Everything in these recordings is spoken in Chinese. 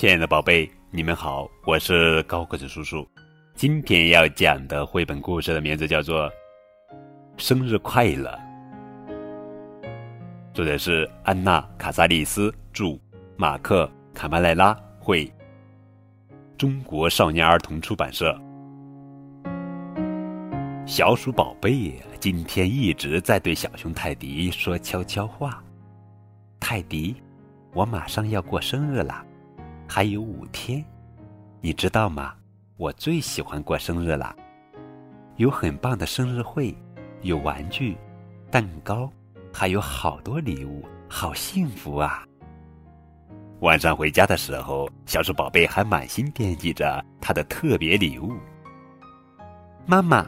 亲爱的宝贝，你们好，我是高个子叔叔。今天要讲的绘本故事的名字叫做《生日快乐》，作者是安娜·卡萨利斯，著，马克·卡马莱拉绘，中国少年儿童出版社。小鼠宝贝今天一直在对小熊泰迪说悄悄话：“泰迪，我马上要过生日了。”还有五天，你知道吗？我最喜欢过生日了，有很棒的生日会，有玩具、蛋糕，还有好多礼物，好幸福啊！晚上回家的时候，小鼠宝贝还满心惦记着他的特别礼物。妈妈，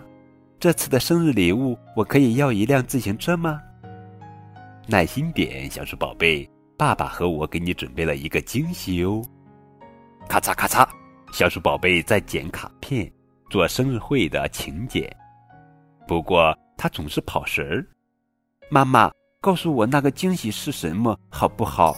这次的生日礼物我可以要一辆自行车吗？耐心点，小鼠宝贝，爸爸和我给你准备了一个惊喜哦。咔嚓咔嚓，小鼠宝贝在剪卡片，做生日会的请柬。不过他总是跑神儿。妈妈，告诉我那个惊喜是什么，好不好？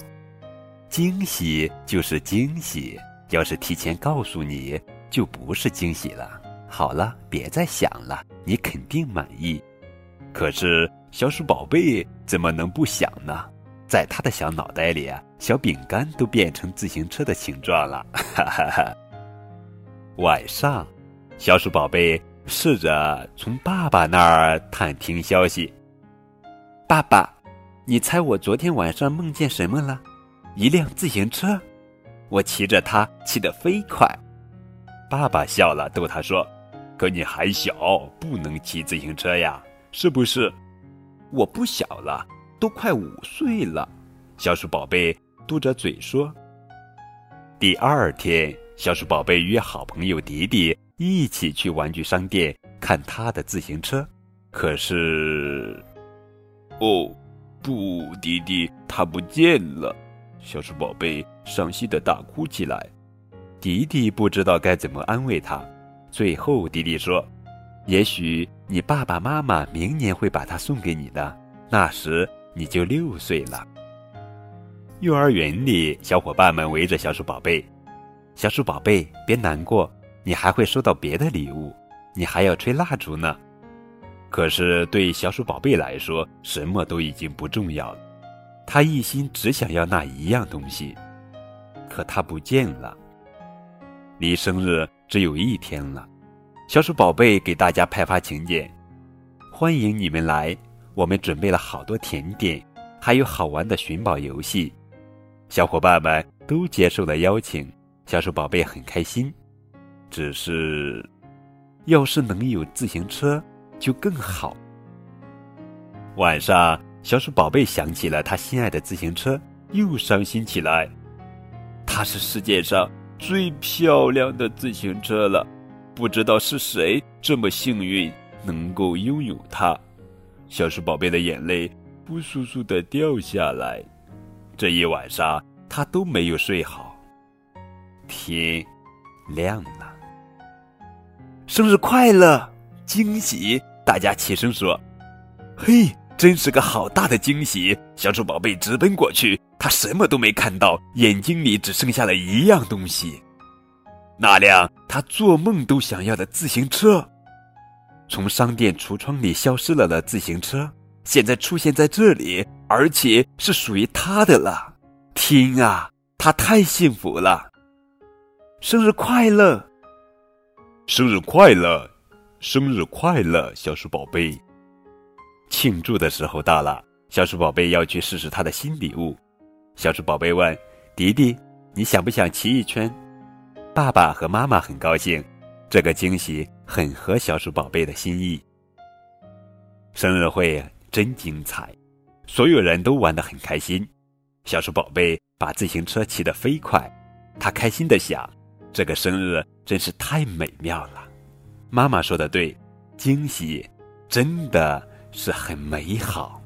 惊喜就是惊喜，要是提前告诉你，就不是惊喜了。好了，别再想了，你肯定满意。可是小鼠宝贝怎么能不想呢？在他的小脑袋里啊，小饼干都变成自行车的形状了。哈哈哈！晚上，小鼠宝贝试着从爸爸那儿探听消息。爸爸，你猜我昨天晚上梦见什么了？一辆自行车，我骑着它，骑得飞快。爸爸笑了，逗他说：“可你还小，不能骑自行车呀，是不是？”我不小了。都快五岁了，小鼠宝贝嘟着嘴说：“第二天，小鼠宝贝约好朋友迪迪一起去玩具商店看他的自行车。可是，哦，不，迪迪他不见了！”小鼠宝贝伤心的大哭起来。迪迪不知道该怎么安慰他。最后，迪迪说：“也许你爸爸妈妈明年会把它送给你的，那时。”你就六岁了。幼儿园里，小伙伴们围着小鼠宝贝。小鼠宝贝，别难过，你还会收到别的礼物，你还要吹蜡烛呢。可是对小鼠宝贝来说，什么都已经不重要了。他一心只想要那一样东西，可它不见了。离生日只有一天了，小鼠宝贝给大家派发请柬，欢迎你们来。我们准备了好多甜点，还有好玩的寻宝游戏，小伙伴们都接受了邀请，小鼠宝贝很开心。只是，要是能有自行车就更好。晚上，小鼠宝贝想起了他心爱的自行车，又伤心起来。它是世界上最漂亮的自行车了，不知道是谁这么幸运能够拥有它。小鼠宝贝的眼泪扑簌簌的掉下来，这一晚上他都没有睡好。天亮了，生日快乐！惊喜！大家齐声说：“嘿，真是个好大的惊喜！”小鼠宝贝直奔过去，他什么都没看到，眼睛里只剩下了一样东西，那辆他做梦都想要的自行车。从商店橱窗里消失了的自行车，现在出现在这里，而且是属于他的了。天啊，他太幸福了！生日快乐！生日快乐！生日快乐，小鼠宝贝！庆祝的时候到了，小鼠宝贝要去试试他的新礼物。小鼠宝贝问迪迪：“你想不想骑一圈？”爸爸和妈妈很高兴。这个惊喜很合小鼠宝贝的心意。生日会真精彩，所有人都玩得很开心。小鼠宝贝把自行车骑得飞快，他开心地想：这个生日真是太美妙了。妈妈说的对，惊喜真的是很美好。